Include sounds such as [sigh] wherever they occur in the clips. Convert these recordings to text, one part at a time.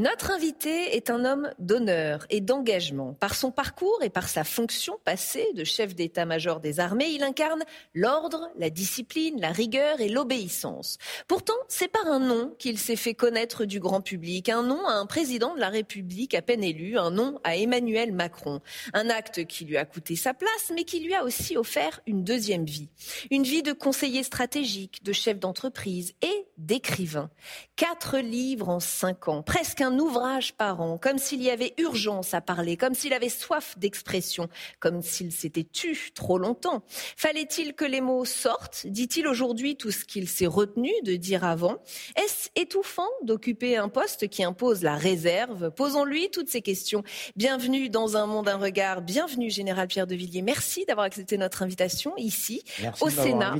Notre invité est un homme d'honneur et d'engagement. Par son parcours et par sa fonction passée de chef d'état-major des armées, il incarne l'ordre, la discipline, la rigueur et l'obéissance. Pourtant, c'est par un nom qu'il s'est fait connaître du grand public, un nom à un président de la République à peine élu, un nom à Emmanuel Macron. Un acte qui lui a coûté sa place, mais qui lui a aussi offert une deuxième vie. Une vie de conseiller stratégique, de chef d'entreprise et d'écrivain. Quatre livres en cinq ans, presque un ouvrage par an, comme s'il y avait urgence à parler, comme s'il avait soif d'expression, comme s'il s'était tu trop longtemps. Fallait-il que les mots sortent? Dit-il aujourd'hui tout ce qu'il s'est retenu de dire avant? Est-ce étouffant d'occuper un poste qui impose la réserve? Posons-lui toutes ces questions. Bienvenue dans Un monde, un regard. Bienvenue, Général Pierre de Villiers. Merci d'avoir accepté notre invitation ici, au Sénat.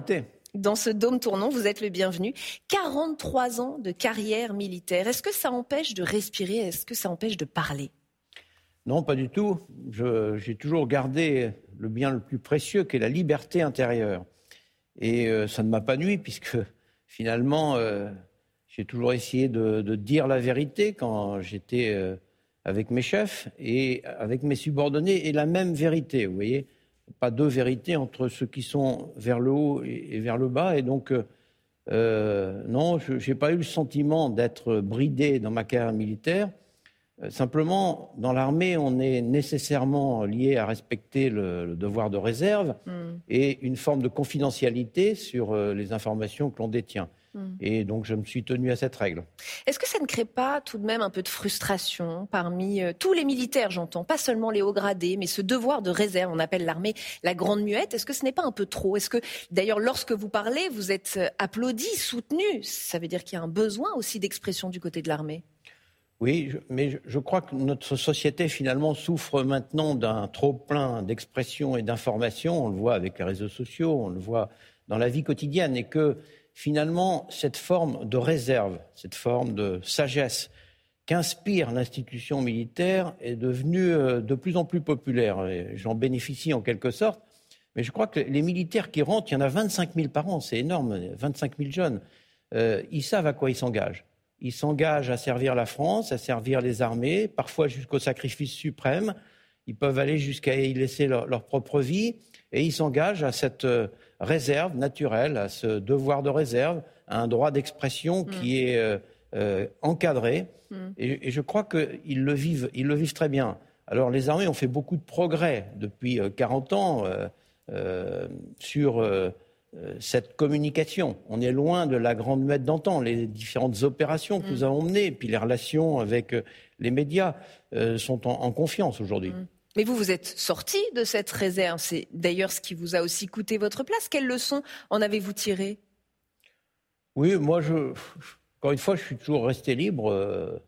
Dans ce dôme tournant, vous êtes le bienvenu. 43 ans de carrière militaire. Est-ce que ça empêche de respirer? Est-ce que ça empêche de parler? Non, pas du tout. J'ai toujours gardé le bien le plus précieux qui est la liberté intérieure. Et euh, ça ne m'a pas nuit puisque finalement, euh, j'ai toujours essayé de, dire la vérité quand j'étais euh, avec mes chefs et avec mes subordonnés et la même vérité, vous voyez pas deux vérités entre ceux qui sont vers le haut et, vers le bas. Et donc, euh, non, je n'ai pas eu le sentiment d'être bridé dans ma carrière militaire. Euh, simplement, dans l'armée, on est nécessairement lié à respecter le, devoir de réserve mm. et une forme de confidentialité sur les informations que l'on détient. Hmm. Et donc, je me suis tenu à cette règle. Est-ce que ça ne crée pas tout de même un peu de frustration parmi euh, tous les militaires, j'entends, pas seulement les hauts gradés, mais ce devoir de réserve, on appelle l'armée la grande muette? Est-ce que ce n'est pas un peu trop? Est-ce que, d'ailleurs, lorsque vous parlez, vous êtes euh, applaudi, soutenu? Ça veut dire qu'il y a un besoin aussi d'expression du côté de l'armée oui, mais je crois que notre société finalement souffre maintenant d'un trop plein d'expression et d'informations. On le voit avec les réseaux sociaux, on le voit dans la vie quotidienne, et que finalement, cette forme de réserve, cette forme de sagesse qu'inspire l'institution militaire est devenue euh, de plus en plus populaire. J'en bénéficie en quelque sorte. Mais je crois que les militaires qui rentrent, il y en a 25 000 par an, c'est énorme, 25 000 jeunes, euh, ils savent à quoi ils s'engagent. Ils s'engagent à servir la France, à servir les armées, parfois jusqu'au sacrifice suprême. Ils peuvent aller jusqu'à y laisser leur, leur, propre vie, et ils s'engagent à cette euh, réserve naturelle, à ce devoir de réserve, à un droit d'expression mm. qui est euh, euh, encadré. Mm. Et, je crois qu'ils le vivent, ils le vivent très bien. Alors les armées ont fait beaucoup de progrès depuis 40 euh, ans sur cette communication. On est loin de la grande muette d'antan. Les différentes opérations que mm. nous avons menées, puis les relations avec les médias sont en, confiance aujourd'hui. Mais vous, vous êtes sorti de cette réserve. C'est d'ailleurs ce qui vous a aussi coûté votre place. Quelles leçons en avez-vous tiré Oui, moi, je, encore une fois, je suis toujours resté libre. Euh,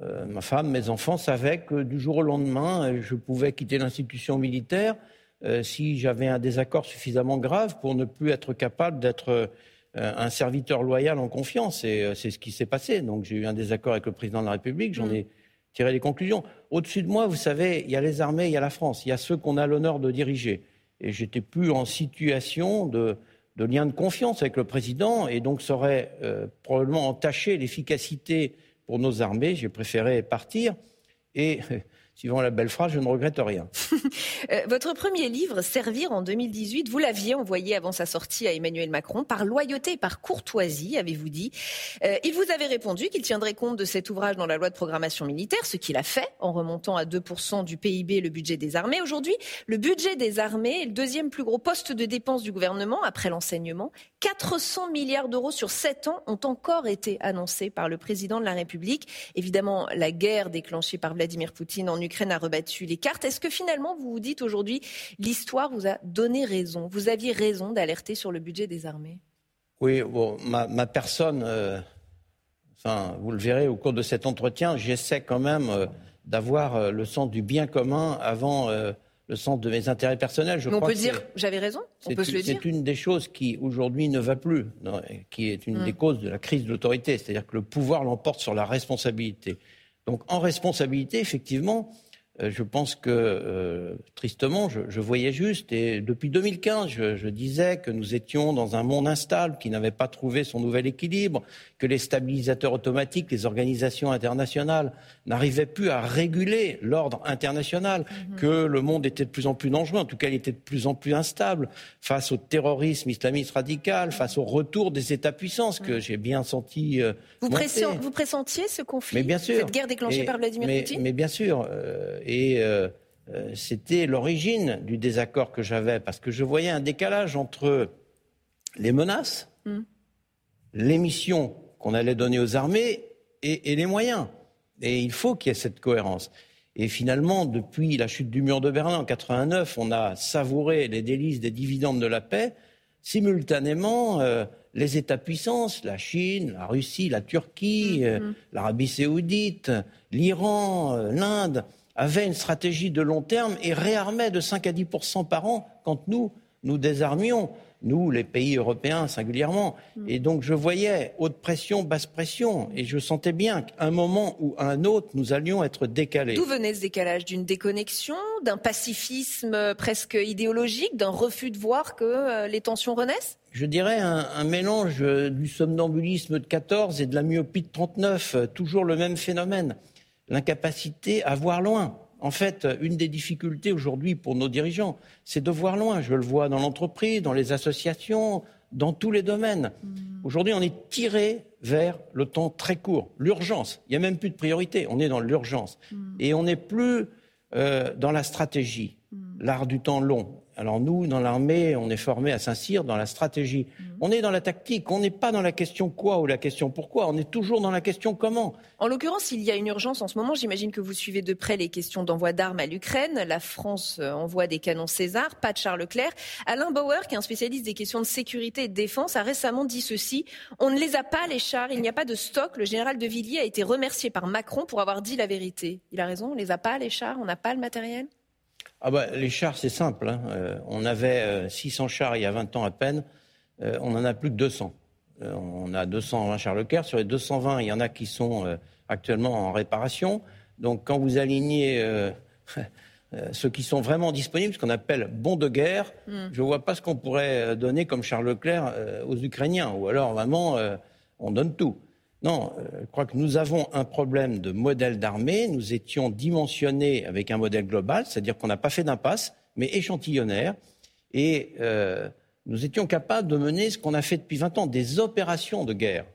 euh, ma femme, mes enfants savaient que du jour au lendemain, je pouvais quitter l'institution militaire euh, si j'avais un désaccord suffisamment grave pour ne plus être capable d'être un serviteur loyal en confiance. Et c'est ce qui s'est passé. Donc j'ai eu un désaccord avec le président de la République. J'en hmm. ai tirer les conclusions. Au-dessus de moi, vous savez, il y a les armées, il y a la France, il y a ceux qu'on a l'honneur de diriger. Et j'étais plus en situation de, lien de confiance avec le président, et donc ça aurait euh, probablement entaché l'efficacité pour nos armées. J'ai préféré partir. Et suivant la belle phrase, je ne regrette rien. [laughs] Euh, votre premier livre, Servir en 2018, vous l'aviez envoyé avant sa sortie à Emmanuel Macron par loyauté et par courtoisie, avez-vous dit. Euh, il vous avait répondu qu'il tiendrait compte de cet ouvrage dans la loi de programmation militaire, ce qu'il a fait en remontant à 2% du PIB le budget des armées. Aujourd'hui, le budget des armées est le deuxième plus gros poste de dépense du gouvernement après l'enseignement. 400 milliards d'euros sur 7 ans ont encore été annoncés par le président de la République. Évidemment, la guerre déclenchée par Vladimir Poutine en Ukraine a rebattu les cartes. Est-ce que finalement, vous vous dites aujourd'hui, l'histoire vous a donné raison? Vous aviez raison d'alerter sur le budget des armées? Oui, ma, personne, euh, enfin, vous le verrez au cours de cet entretien, j'essaie quand même euh, d'avoir euh, le sens du bien commun avant le sens de mes intérêts personnels. Je on peut dire, j'avais raison, on peut se le dire. C'est une des choses qui aujourd'hui ne va plus, qui est une des hum. causes de la crise de l'autorité, c'est-à-dire que le pouvoir l'emporte sur la responsabilité. Donc en responsabilité, effectivement, euh, je pense que, euh, tristement, je, voyais juste. Et depuis 2015, je, disais que nous étions dans un monde instable, qui n'avait pas trouvé son nouvel équilibre, que les stabilisateurs automatiques, les organisations internationales n'arrivaient plus à réguler l'ordre international, mhm. que le monde était de plus en plus dangereux, en tout cas il était de plus en plus instable face au terrorisme islamiste radical, face au retour des États-puissances que j'ai bien senti. Euh, vous, vous, pressentiez ce conflit, cette guerre déclenchée par Vladimir Poutine? Mais bien sûr. Et euh, euh, c'était l'origine du désaccord que j'avais, parce que je voyais un décalage entre les menaces, mm. les missions qu'on allait donner aux armées et, les moyens. Et il faut qu'il y ait cette cohérence. Et finalement, depuis la chute du mur de Berlin en 89, on a savouré les délices des dividendes de la paix. Simultanément, euh, les États-puissances, la Chine, la Russie, la Turquie, mm-hmm. l'Arabie saoudite, l'Iran, l'Inde, avait une stratégie de long terme et réarmait de 5 à 10 par an quand nous, nous désarmions, nous, les pays européens singulièrement. Mm. Et donc je voyais haute pression, basse pression, et je sentais bien qu'à un moment ou à un autre, nous allions être décalés. D'où venait ce décalage D'une déconnexion, d'un pacifisme presque idéologique, d'un refus de voir que euh, les tensions renaissent? Je dirais un, un, mélange du somnambulisme de 14 et de la myopie de 39, euh, toujours le même phénomène l'incapacité à voir loin. En fait, une des difficultés aujourd'hui pour nos dirigeants, c'est de voir loin. Je le vois dans l'entreprise, dans les associations, dans tous les domaines. Mm. Aujourd'hui, on est tiré vers le temps très court, l'urgence. Il n'y a même plus de priorité, on est dans l'urgence. Mm. Et on n'est plus euh, dans la stratégie, mm. l'art du temps long. Alors nous, dans l'armée, on est formé à Saint-Cyr dans la stratégie. Mhm. On est dans la tactique, on n'est pas dans la question quoi ou la question pourquoi, on est toujours dans la question comment. En l'occurrence, il y a une urgence en ce moment. J'imagine que vous suivez de près les questions d'envoi d'armes à l'Ukraine. La France euh, envoie des canons César, pas de Charles Leclerc. Alain Bauer, qui est un spécialiste des questions de sécurité et de défense, a récemment dit ceci. On ne les a pas, les chars, il n'y a pas de stock. Le général de Villiers a été remercié par Macron pour avoir dit la vérité. Il a raison, on ne les a pas, les chars, on n'a pas le matériel? Ah bah, Les chars, c'est simple. Hein. Euh, on avait 600 euh, chars il y a 20 ans à peine. Euh, on n'en a plus que 200. on a 220 chars Leclerc. Sur les 220, il y en a qui sont actuellement en réparation. Donc quand vous alignez [laughs] ceux qui sont vraiment disponibles, ce qu'on appelle bons de guerre, hmm. je ne vois pas ce qu'on pourrait donner comme Charles Leclerc aux Ukrainiens. Ou alors vraiment, on donne tout. Non, euh, je crois que nous avons un problème de modèle d'armée. Nous étions dimensionnés avec un modèle global, c'est-à-dire qu'on n'a pas fait d'impasse, mais échantillonnaire. Et euh, nous étions capables de mener ce qu'on a fait depuis 20 ans, des opérations de guerre.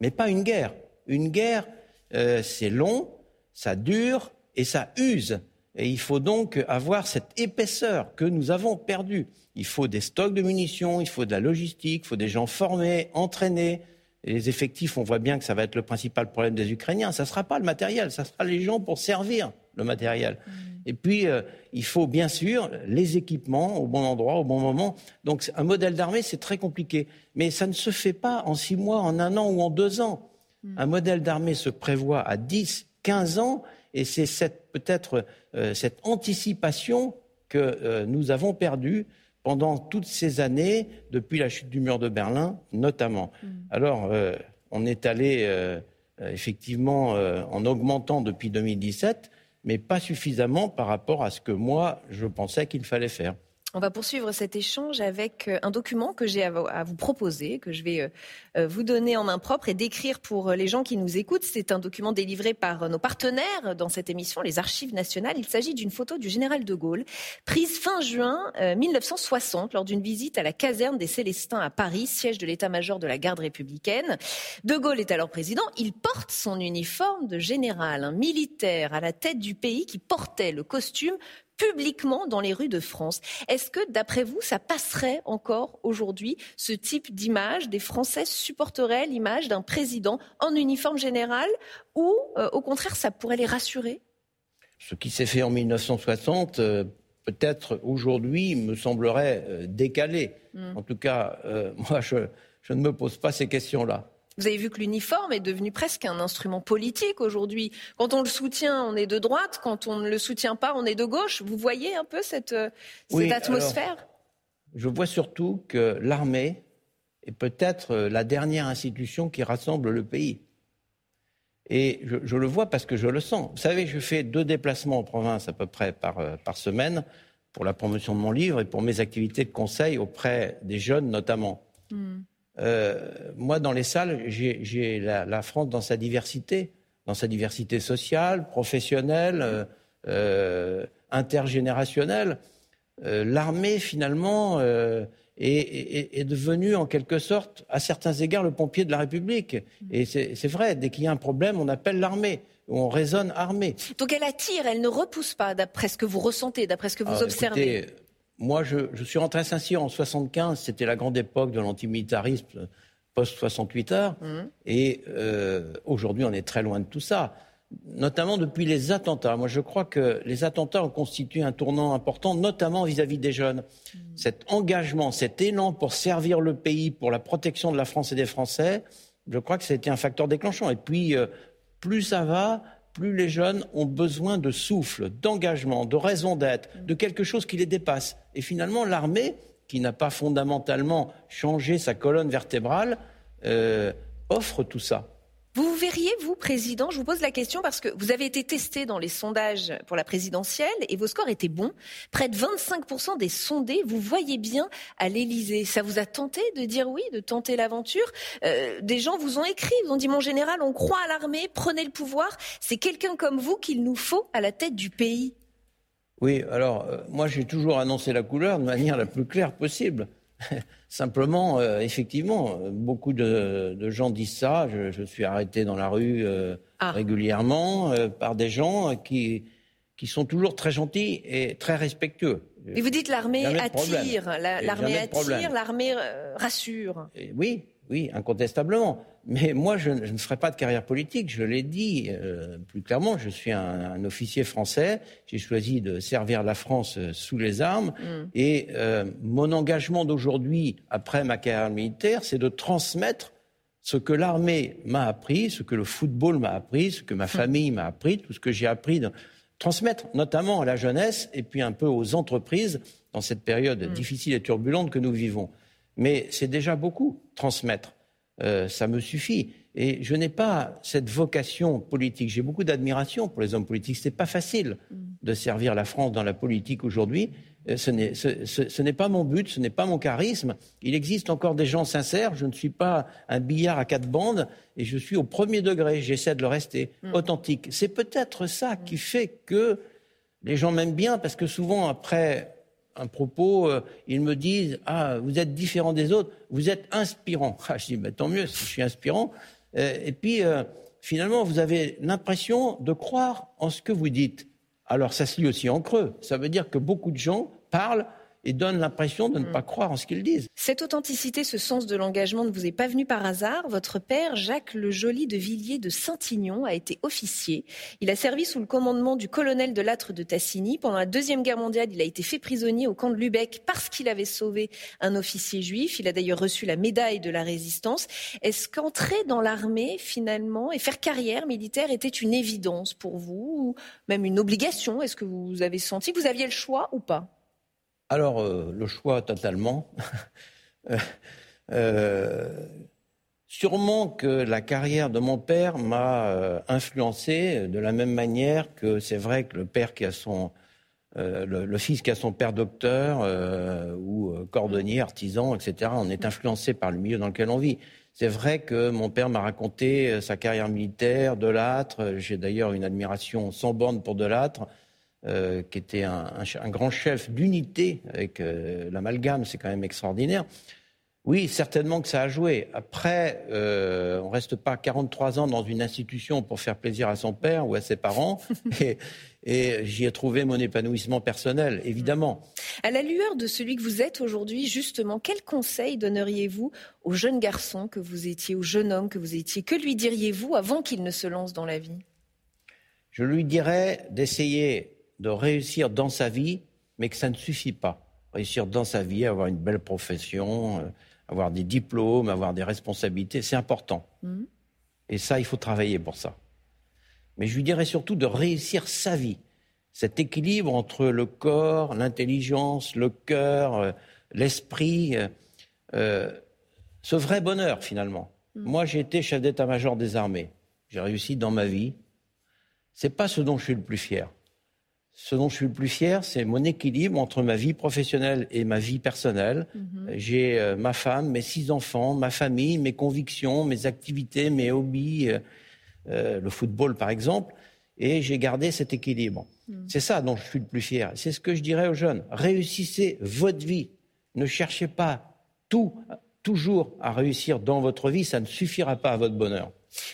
Mais pas une guerre. Une guerre, euh, c'est long, ça dure et ça use. Et il faut donc avoir cette épaisseur que nous avons perdue. Il faut des stocks de munitions, il faut de la logistique, il faut des gens formés, entraînés, les effectifs, on voit bien que ça va être le principal problème des Ukrainiens. Ça ne sera pas le matériel, ça sera les gens pour servir le matériel. Mm. Et puis, euh, il faut bien sûr les équipements au bon endroit, au bon moment. Donc, un modèle d'armée, c'est très compliqué. Mais ça ne se fait pas en six mois, en un an ou en deux ans. Mm. Un modèle d'armée se prévoit à 10, 15 ans, et c'est peut-être euh, cette anticipation que euh, nous avons perdue pendant toutes ces années, depuis la chute du mur de Berlin notamment. Mm. Alors, euh, on est allé euh, effectivement euh, en augmentant depuis 2017, mais pas suffisamment par rapport à ce que moi, je pensais qu'il fallait faire. On va poursuivre cet échange avec euh, un document que j'ai à vous proposer, que je vais euh, euh, vous donner en main propre et décrire pour les gens qui nous écoutent. C'est un document délivré par nos partenaires dans cette émission, les Archives nationales. Il s'agit d'une photo du général de Gaulle, prise fin juin 1960 lors d'une visite à la caserne des Célestins à Paris, siège de l'état-major de la garde républicaine. De Gaulle est alors président. Il porte son uniforme de général, un militaire à la tête du pays qui portait le costume publiquement dans les rues de France. Est-ce que, d'après vous, ça passerait encore aujourd'hui, ce type d'image? Des Français supporteraient l'image d'un président en uniforme général ou, euh, au contraire, ça pourrait les rassurer? Ce qui s'est fait en 1960, euh, peut-être aujourd'hui, me semblerait euh, décalé. Hmm. En tout cas, [laughs] moi, je ne me pose pas ces questions-là. Vous avez vu que l'uniforme est devenu presque un instrument politique aujourd'hui. Quand on le soutient, on est de droite. Quand on ne le soutient pas, on est de gauche. Vous voyez un peu cette, euh, atmosphère? Je vois surtout que l'armée est peut-être euh, la dernière institution qui rassemble le pays. Et je, le vois parce que je le sens. Vous savez, je fais deux déplacements en province à peu près par, euh, par semaine pour la promotion de mon livre et pour mes activités de conseil auprès des jeunes notamment. Hmm. Euh, moi, dans les salles, j'ai la, France dans sa diversité, dans sa diversité sociale, professionnelle, euh, euh, intergénérationnelle. L'armée, finalement, est, devenue, en quelque sorte, à certains égards, le pompier de la République. Et c'est vrai, dès qu'il y a un problème, on appelle l'armée on raisonne armée. Donc elle attire, elle ne repousse pas, d'après ce que vous ressentez, d'après ce que vous observez. Moi, je, suis rentré à Saint-Cyr en 75, c'était la grande époque de l'antimilitarisme post-68 heures. Mmh. Et euh, aujourd'hui, on est très loin de tout ça, notamment depuis les attentats. Moi, je crois que les attentats ont constitué un tournant important, notamment vis-à-vis des jeunes. Mmh. Cet engagement, cet élan pour servir le pays, pour la protection de la France et des Français, je crois que ça a été un facteur déclenchant. Et puis, euh, plus ça va, plus les jeunes ont besoin de souffle, d'engagement, de raison d'être, de quelque chose qui les dépasse. Et finalement, l'armée, qui n'a pas fondamentalement changé sa colonne vertébrale, euh, offre tout ça. Vous verriez, vous, président, je vous pose la question parce que vous avez été testé dans les sondages pour la présidentielle et vos scores étaient bons. Près de 25% des sondés vous voyez bien à l'Élysée. Ça vous a tenté de dire oui, de tenter l'aventure? Euh, Des gens vous ont écrit, vous ont dit mon général, on croit à l'armée, prenez le pouvoir. C'est quelqu'un comme vous qu'il nous faut à la tête du pays. Oui, alors euh, moi j'ai toujours annoncé la couleur de manière la plus claire possible. [laughs] Simplement, euh, effectivement, beaucoup de, gens disent ça. Je, suis arrêté dans la rue euh, ah. régulièrement euh, par des gens qui, qui sont toujours très gentils et très respectueux. Mais vous dites l'armée attire, l'armée attire, l'armée rassure. oui, oui, incontestablement. Mais moi, je, ne ferai pas de carrière politique. Je l'ai dit euh, plus clairement. Je suis un, officier français. J'ai choisi de servir la France euh, sous les armes. Mm. Et euh, mon engagement d'aujourd'hui, après ma carrière militaire, c'est de transmettre ce que l'armée m'a appris, ce que le football m'a appris, ce que ma mm. famille m'a appris, tout ce que j'ai appris, de transmettre notamment à la jeunesse et puis un peu aux entreprises dans cette période mm. difficile et turbulente que nous vivons. Mais c'est déjà beaucoup transmettre. Euh, ça me suffit. Et je n'ai pas cette vocation politique. J'ai beaucoup d'admiration pour les hommes politiques. Ce n'est pas facile mm. de servir la France dans la politique aujourd'hui. Euh, ce n'est pas mon but, ce n'est pas mon charisme. Il existe encore des gens sincères. Je ne suis pas un billard à quatre bandes et je suis au premier degré. J'essaie de le rester mm. authentique. C'est peut-être ça qui fait que les gens m'aiment bien parce que souvent après un propos, euh, ils me disent Ah, vous êtes différent des autres, vous êtes inspirant. [laughs] Ah, je dis bah, Tant mieux si je suis inspirant. Euh, et puis, euh, finalement, vous avez l'impression de croire en ce que vous dites. Alors, ça se lit aussi en creux. Ça veut dire que beaucoup de gens parlent et donnent l'impression de ne mm. pas croire en ce qu'ils disent. Cette authenticité, ce sens de l'engagement ne vous est pas venu par hasard. Votre père, Jacques le Joli de Villiers de Saint-Ignon, a été officier. Il a servi sous le commandement du colonel de Lattre de Tassigny. Pendant la Deuxième Guerre mondiale, il a été fait prisonnier au camp de Lubeck parce qu'il avait sauvé un officier juif. Il a d'ailleurs reçu la médaille de la résistance. Est-ce qu'entrer dans l'armée, finalement, et faire carrière militaire était une évidence pour vous, ou même une obligation? Est-ce que vous avez senti que vous aviez le choix ou pas? Alors, euh, le choix totalement. [laughs] Euh, euh, sûrement que la carrière de mon père m'a influencé de la même manière que c'est vrai que le père qui a son euh, le, fils qui a son père docteur ou cordonnier, artisan, etc. On est influencé par le milieu dans lequel on vit. C'est vrai que mon père m'a raconté sa carrière militaire, Delattre. J'ai d'ailleurs une admiration sans borne pour Delattre, qui était un, un grand chef d'unité avec l'amalgame. C'est quand même extraordinaire. Oui, certainement que ça a joué. Après, euh, on reste pas 43 ans dans une institution pour faire plaisir à son père ou à ses parents. [laughs] et, j'y ai trouvé mon épanouissement personnel, évidemment. À la lueur de celui que vous êtes aujourd'hui, justement, quel conseil donneriez-vous au jeune garçon que vous étiez, au jeune homme que vous étiez? Que lui diriez-vous avant qu'il ne se lance dans la vie? Je lui dirais d'essayer de réussir dans sa vie, mais que ça ne suffit pas. Réussir dans sa vie, avoir une belle profession. Euh, avoir des diplômes, avoir des responsabilités, c'est important. Mm. Et ça, il faut travailler pour ça. Mais je lui dirais surtout de réussir sa vie. Cet équilibre entre le corps, l'intelligence, le cœur, euh, l'esprit, euh, euh, ce vrai bonheur finalement. Mm. Moi, j'ai été chef d'état-major des armées. J'ai réussi dans ma vie. C'est pas ce dont je suis le plus fier. Ce dont je suis le plus fier, c'est mon équilibre entre ma vie professionnelle et ma vie personnelle. Mhm. J'ai euh, ma femme, mes six enfants, ma famille, mes convictions, mes activités, mes hobbies, euh, euh, le football par exemple, et j'ai gardé cet équilibre. Mhm. C'est ça dont je suis le plus fier. C'est ce que je dirais aux jeunes. Réussissez votre vie. Ne cherchez pas tout, toujours à réussir dans votre vie. Ça ne suffira pas à votre bonheur.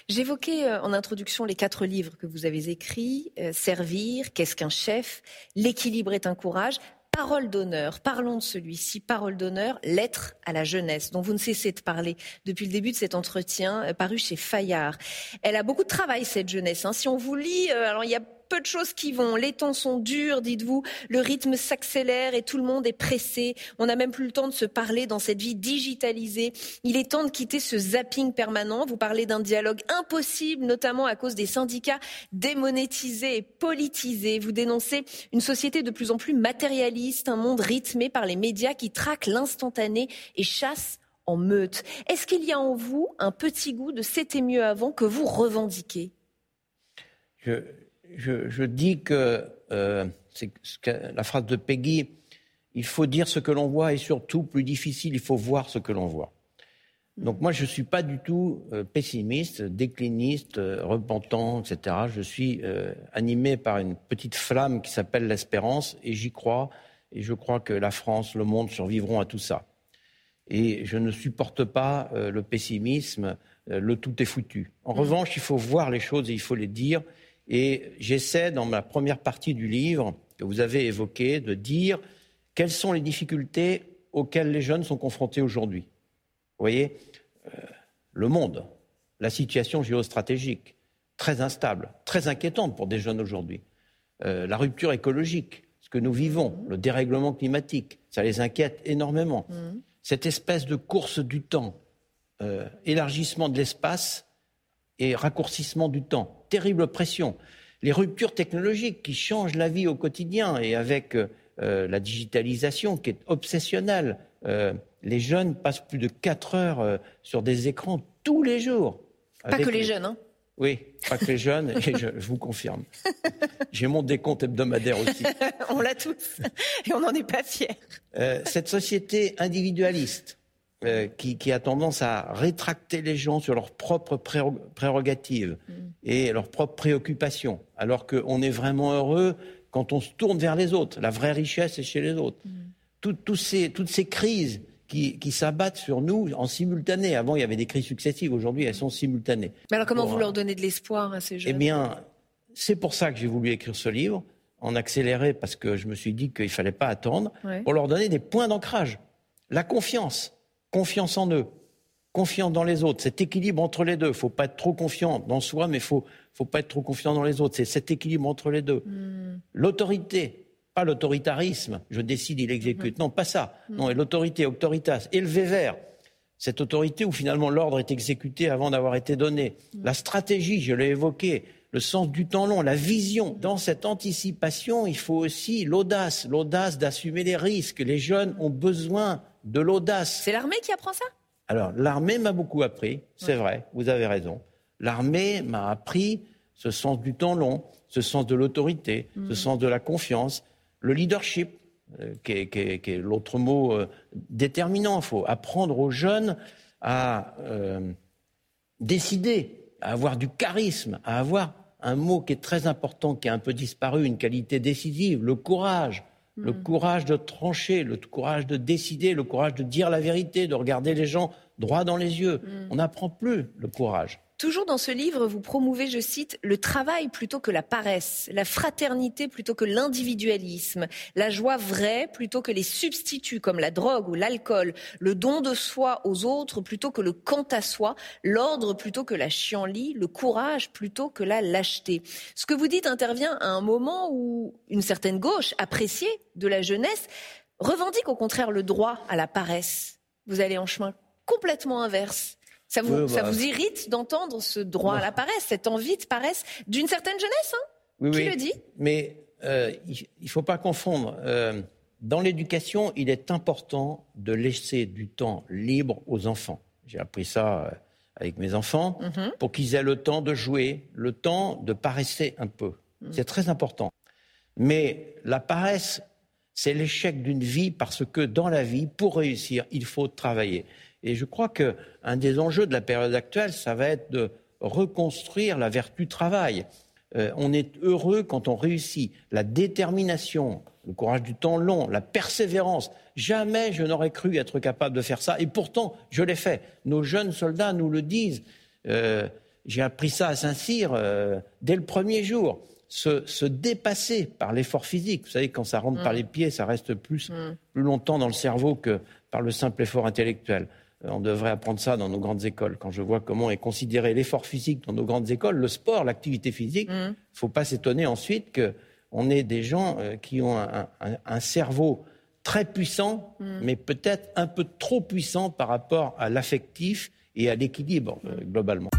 J'évoquais euh, en introduction les quatre livres que vous avez écrits euh, Servir, Qu'est-ce qu'un chef L'équilibre est un courage. Parole d'honneur, parlons de celui-ci, parole d'honneur, lettre à la jeunesse, dont vous ne cessez de parler depuis le début de cet entretien, euh, paru chez Fayard. Elle a beaucoup de travail, cette jeunesse. Hein. Si on vous lit, alors il y a peu de choses qui vont. Les temps sont durs, dites-vous. Le rythme s'accélère et tout le monde est pressé. On n'a même plus le temps de se parler dans cette vie digitalisée. Il est temps de quitter ce zapping permanent. Vous parlez d'un dialogue impossible, notamment à cause des syndicats démonétisés et politisés. Vous dénoncez une société de plus en plus matérialiste, un monde rythmé par les médias qui traquent l'instantané et chassent en meute. Est-ce qu'il y a en vous un petit goût de c'était mieux avant que vous revendiquez? Dis que euh, c'est la phrase de Peggy, il faut dire ce que l'on voit et surtout, plus difficile, il faut voir ce que l'on voit. Donc moi, je ne suis pas du tout euh, pessimiste, décliniste, euh, repentant, etc. Je suis animé par une petite flamme qui s'appelle l'espérance et j'y crois. Et je crois que la France, le monde survivront à tout ça. Et je ne supporte pas le pessimisme, le tout est foutu. En mmh. revanche, il faut voir les choses et il faut les dire. Et j'essaie, dans ma première partie du livre, que vous avez évoqué, de dire quelles sont les difficultés auxquelles les jeunes sont confrontés aujourd'hui. Vous voyez, euh, le monde, la situation géostratégique, très instable, très inquiétante pour des jeunes aujourd'hui. Euh, la rupture écologique, ce que nous vivons, le dérèglement climatique, ça les inquiète énormément. Mmh. Cette espèce de course du temps, euh, élargissement de l'espace et raccourcissement du temps terrible pression. Les ruptures technologiques qui changent la vie au quotidien et avec euh, la digitalisation qui est obsessionnelle. Euh, les jeunes passent plus de 4 heures euh, sur des écrans tous les jours. Pas que les, jeunes, hein Oui, pas que les jeunes, et je, [laughs] je vous confirme. J'ai mon décompte hebdomadaire aussi. [laughs] on l'a tous, et on n'en est pas fiers. cette société individualiste, euh, qui, a tendance à rétracter les gens sur leurs propres prérogatives mm. et leurs propres préoccupations, alors qu'on est vraiment heureux quand on se tourne vers les autres. La vraie richesse est chez les autres. Mm. ces, toutes ces crises qui, s'abattent sur nous en simultané. Avant, il y avait des crises successives. Aujourd'hui, elles sont simultanées. Mais alors, comment vous leur donnez de l'espoir à ces jeunes? Eh bien, c'est pour ça que j'ai voulu écrire ce livre, en accéléré, parce que je me suis dit qu'il ne fallait pas attendre, pour leur donner des points d'ancrage. La confiance confiance en eux, confiance dans les autres, cet équilibre entre les deux. Il ne faut pas être trop confiant dans soi, mais il faut, faut pas être trop confiant dans les autres. C'est cet équilibre entre les deux. Hmm. L'autorité, pas l'autoritarisme, je décide, il exécute. Hmm. Non, pas ça. Hmm. Non, et l'autorité, autoritas, le vert. Cette autorité où finalement l'ordre est exécuté avant d'avoir été donné. La stratégie, je l'ai évoqué, le sens du temps long, la vision. Dans cette anticipation, il faut aussi l'audace, l'audace d'assumer les risques. Les jeunes ont besoin de l'audace. C'est l'armée qui apprend ça? Alors, l'armée m'a beaucoup appris, c'est vrai, vous avez raison. L'armée m'a appris ce sens du temps long, ce sens de l'autorité, ce mhm. sens de la confiance. le leadership, euh, qui est, l'autre mot euh, déterminant. Il faut apprendre aux jeunes à euh, décider, à avoir du charisme, à avoir un mot qui est très important, qui a un peu disparu, une qualité décisive, le courage. Le mm. courage de trancher, le courage de décider, le courage de dire la vérité, de regarder les gens droit dans les yeux. Mm. On n'apprend plus le courage. Toujours dans ce livre, vous promouvez, je cite, le travail plutôt que la paresse, la fraternité plutôt que l'individualisme, la joie vraie plutôt que les substituts comme la drogue ou l'alcool, le don de soi aux autres plutôt que le quant à soi, l'ordre plutôt que la chienlit, le courage plutôt que la lâcheté. Ce que vous dites intervient à un moment où une certaine gauche, appréciée de la jeunesse, revendique au contraire le droit à la paresse. Vous allez en chemin complètement inverse. Ça vous, bah. irrite d'entendre ce droit à la paresse, cette envie de paresse d'une certaine jeunesse hein? Oui, Qui le dit? Mais euh, il ne faut pas confondre. Euh, dans l'éducation, il est important de laisser du temps libre aux enfants. J'ai appris ça euh, avec mes enfants, mhm. pour qu'ils aient le temps de jouer, le temps de paresser un peu. Mhm. C'est très important. Mais la paresse, c'est l'échec d'une vie parce que dans la vie, pour réussir, il faut travailler. Et je crois qu'un des enjeux de la période actuelle, ça va être de reconstruire la vertu travail. Euh, on est heureux quand on réussit. La détermination, le courage du temps long, la persévérance. Jamais je n'aurais cru être capable de faire ça. Et pourtant, je l'ai fait. Nos jeunes soldats nous le disent. Euh, j'ai appris ça à Saint-Cyr euh, dès le premier jour. Se, dépasser par l'effort physique. Vous savez, quand ça rentre par mm. les pieds, ça reste plus, mm. plus longtemps dans le cerveau que par le simple effort intellectuel. Euh, on devrait apprendre ça dans nos grandes écoles. Quand je vois comment est considéré l'effort physique dans nos grandes écoles, le sport, l'activité physique, il mm. ne faut pas s'étonner ensuite qu'on ait des gens euh, qui ont un, cerveau très puissant, mm. mais peut-être un peu trop puissant par rapport à l'affectif et à l'équilibre euh, globalement.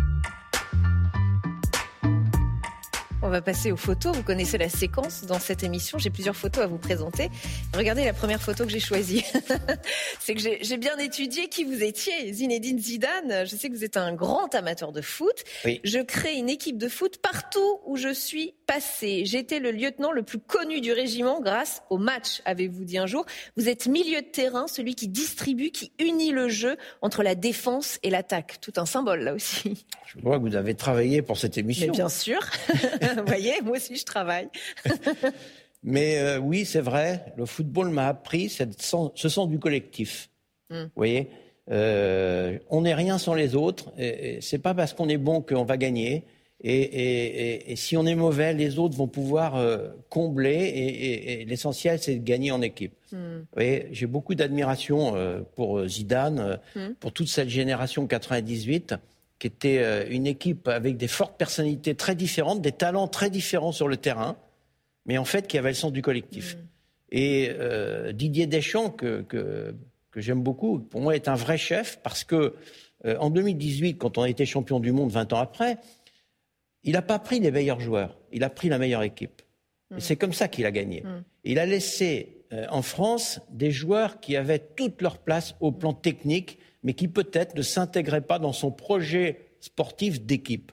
On va passer aux photos. Vous connaissez la séquence dans cette émission. J'ai plusieurs photos à vous présenter. Regardez la première photo que j'ai choisie. [laughs] c'est que j'ai bien étudié qui vous étiez, Zinedine Zidane. Je sais que vous êtes un grand amateur de foot. Je crée une équipe de foot partout où je suis passé. J'étais le lieutenant le plus connu du régiment grâce au match, avez-vous dit un jour. Vous êtes milieu de terrain, celui qui distribue, qui unit le jeu entre la défense et l'attaque. Tout un symbole là aussi. Je vois que vous avez travaillé pour cette émission. Mais bien sûr. [laughs] Vous voyez, moi aussi je travaille. [laughs] Mais euh, oui, c'est vrai, le football m'a appris ce sens du collectif. Hmm. Vous voyez, euh, on n'est rien sans les autres. Et, c'est pas parce qu'on est bon qu'on va gagner. Et, si on est mauvais, les autres vont pouvoir euh, combler. Et, l'essentiel, c'est de gagner en équipe. Hmm. Vous voyez, j'ai beaucoup d'admiration pour Zidane, hmm. pour toute cette génération 98 qui était euh, une équipe avec des fortes personnalités très différentes, des talents très différents sur le terrain, mais en fait qui avait le sens du collectif. Mm. Et euh, Didier Deschamps, que, que, j'aime beaucoup, pour moi est un vrai chef parce que euh, en 2018, quand on a été champion du monde 20 ans après, il n'a pas pris les meilleurs joueurs, il a pris la meilleure équipe. Et mm. c'est comme ça qu'il a gagné. Mm. Il a laissé en France des joueurs qui avaient toute leur place au plan technique mais qui peut-être ne s'intégrait pas dans son projet sportif d'équipe.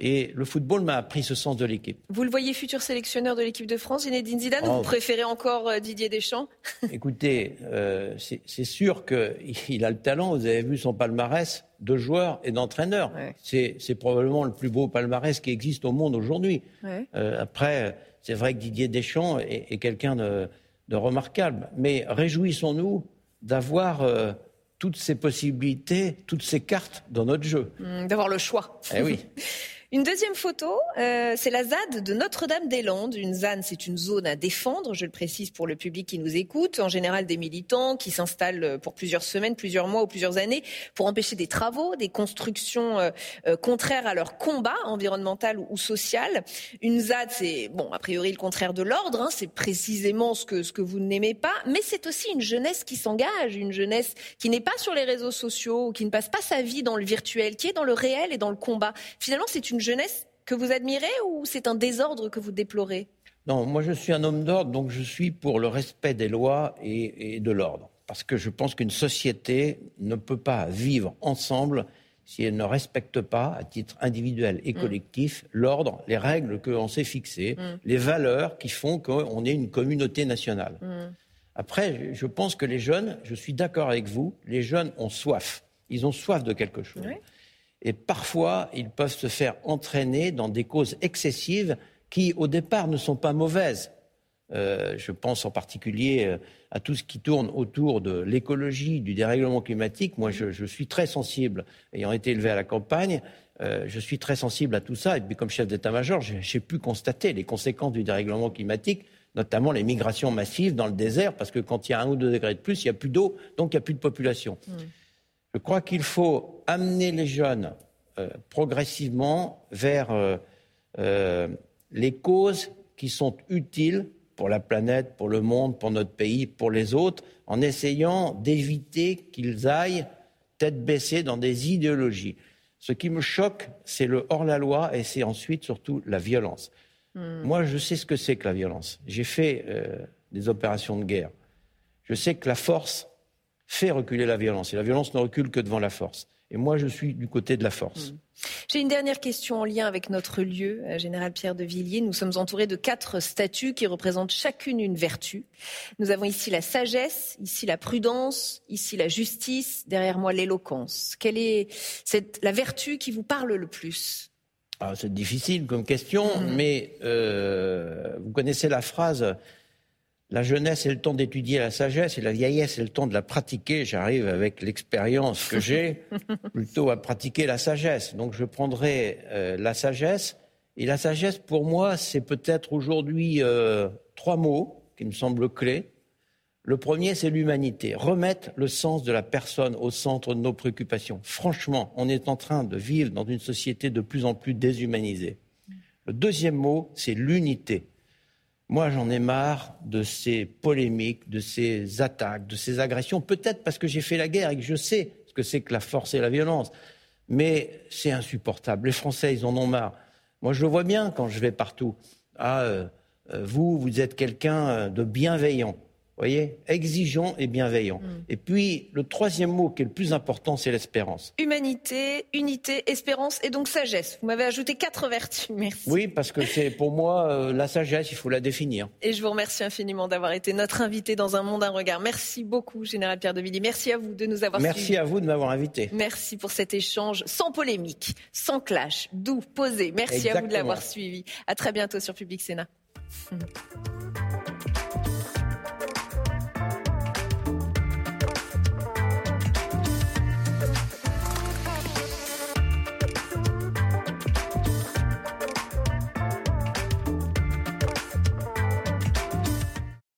Et le football m'a appris ce sens de l'équipe. Vous le voyez futur sélectionneur de l'équipe de France, Zinedine Zidane, ou vous oh. préférez encore euh, Didier Deschamps? [laughs] Écoutez, euh, c'est sûr qu'il [laughs] a le talent. Vous avez vu son palmarès de joueur et d'entraîneur. C'est probablement le plus beau palmarès qui existe au monde aujourd'hui. Euh, après, c'est vrai que Didier Deschamps est, quelqu'un de, de, remarquable. Mais réjouissons-nous d'avoir toutes ces possibilités, toutes ces cartes dans notre jeu. Mmh, d'avoir le choix. Eh oui. [laughs] Une deuxième photo, euh, c'est la ZAD de Notre-Dame-des-Landes. Une ZAN, c'est une zone à défendre, je le précise pour le public qui nous écoute. En général, des militants qui s'installent pour plusieurs semaines, plusieurs mois ou plusieurs années pour empêcher des travaux, des constructions euh, euh, contraires à leur combat environnemental ou, social. Une ZAD, c'est, bon, a priori le contraire de l'ordre. Hein, c'est précisément ce que, ce que vous n'aimez pas. Mais c'est aussi une jeunesse qui s'engage, une jeunesse qui n'est pas sur les réseaux sociaux, qui ne passe pas sa vie dans le virtuel, qui est dans le réel et dans le combat. Finalement, c'est une jeunesse que vous admirez ou c'est un désordre que vous déplorez? Non, moi je suis un homme d'ordre, donc je suis pour le respect des lois et, de l'ordre. Parce que je pense qu'une société ne peut pas vivre ensemble si elle ne respecte pas, à titre individuel et mm. collectif, l'ordre, les règles que l'on s'est fixées, mm. les valeurs qui font qu'on est une communauté nationale. Mm. Après, je pense que les jeunes, je suis d'accord avec vous, les jeunes ont soif. Ils ont soif de quelque chose. Et parfois, ils peuvent se faire entraîner dans des causes excessives qui, au départ, ne sont pas mauvaises. Euh, je pense en particulier euh, à tout ce qui tourne autour de l'écologie, du dérèglement climatique. Moi, je, suis très sensible, ayant été élevé à la campagne, euh, je suis très sensible à tout ça. Et puis, comme chef d'état-major, j'ai pu constater les conséquences du dérèglement climatique, notamment les migrations massives dans le désert, parce que quand il y a un ou deux degrés de plus, il n'y a plus d'eau, donc il n'y a plus de population. Mmh. Je crois qu'il faut amener les jeunes progressivement vers les causes qui sont utiles pour la planète, pour le monde, pour notre pays, pour les autres, en essayant d'éviter qu'ils aillent tête baissée dans des idéologies. Ce qui me choque, c'est le hors-la-loi et c'est ensuite surtout la violence. Hmm. Moi, je sais ce que c'est que la violence. J'ai fait euh, des opérations de guerre. Je sais que la force fait reculer la violence et la violence ne recule que devant la force. Et moi, je suis du côté de la force. Hmm. J'ai une dernière question en lien avec notre lieu, euh, Général Pierre de Villiers. Nous sommes entourés de quatre statues qui représentent chacune une vertu. Nous avons ici la sagesse, ici la prudence, ici la justice, derrière moi l'éloquence. Quelle est cette, la vertu qui vous parle le plus? Ah, C'est difficile comme question, hmm. mais euh, vous connaissez la phrase la jeunesse, c'est le temps d'étudier la sagesse et la vieillesse, c'est le temps de la pratiquer. J'arrive avec l'expérience que j'ai [laughs] plutôt à pratiquer la sagesse. Donc je prendrai euh, la sagesse. Et la sagesse, pour moi, c'est peut-être aujourd'hui euh, trois mots qui me semblent clés. Le premier, c'est l'humanité. Remettre le sens de la personne au centre de nos préoccupations. Franchement, on est en train de vivre dans une société de plus en plus déshumanisée. Le deuxième mot, c'est l'unité. Moi, j'en ai marre de ces polémiques, de ces attaques, de ces agressions. Peut-être parce que j'ai fait la guerre et que je sais ce que c'est que la force et la violence. Mais c'est insupportable. Les Français, ils en ont marre. Moi, je le vois bien quand je vais partout. Ah, euh, euh, vous, vous êtes quelqu'un de bienveillant voyez, exigeant et bienveillant. Mm. Et puis, le troisième mot qui est le plus important, c'est l'espérance. Humanité, unité, espérance et donc sagesse. Vous m'avez ajouté quatre vertus, [laughs] merci. Oui, parce que c'est pour moi euh, la sagesse, il faut la définir. Et je vous remercie infiniment d'avoir été notre invité dans Un Monde, un Regard. Merci beaucoup, Général Pierre de Villiers. Merci à vous de nous avoir Merci à vous de m'avoir invité. Merci pour cet échange sans polémique, sans clash, doux, posé. Merci à vous de l'avoir suivi. À très bientôt sur Public Sénat. [laughs]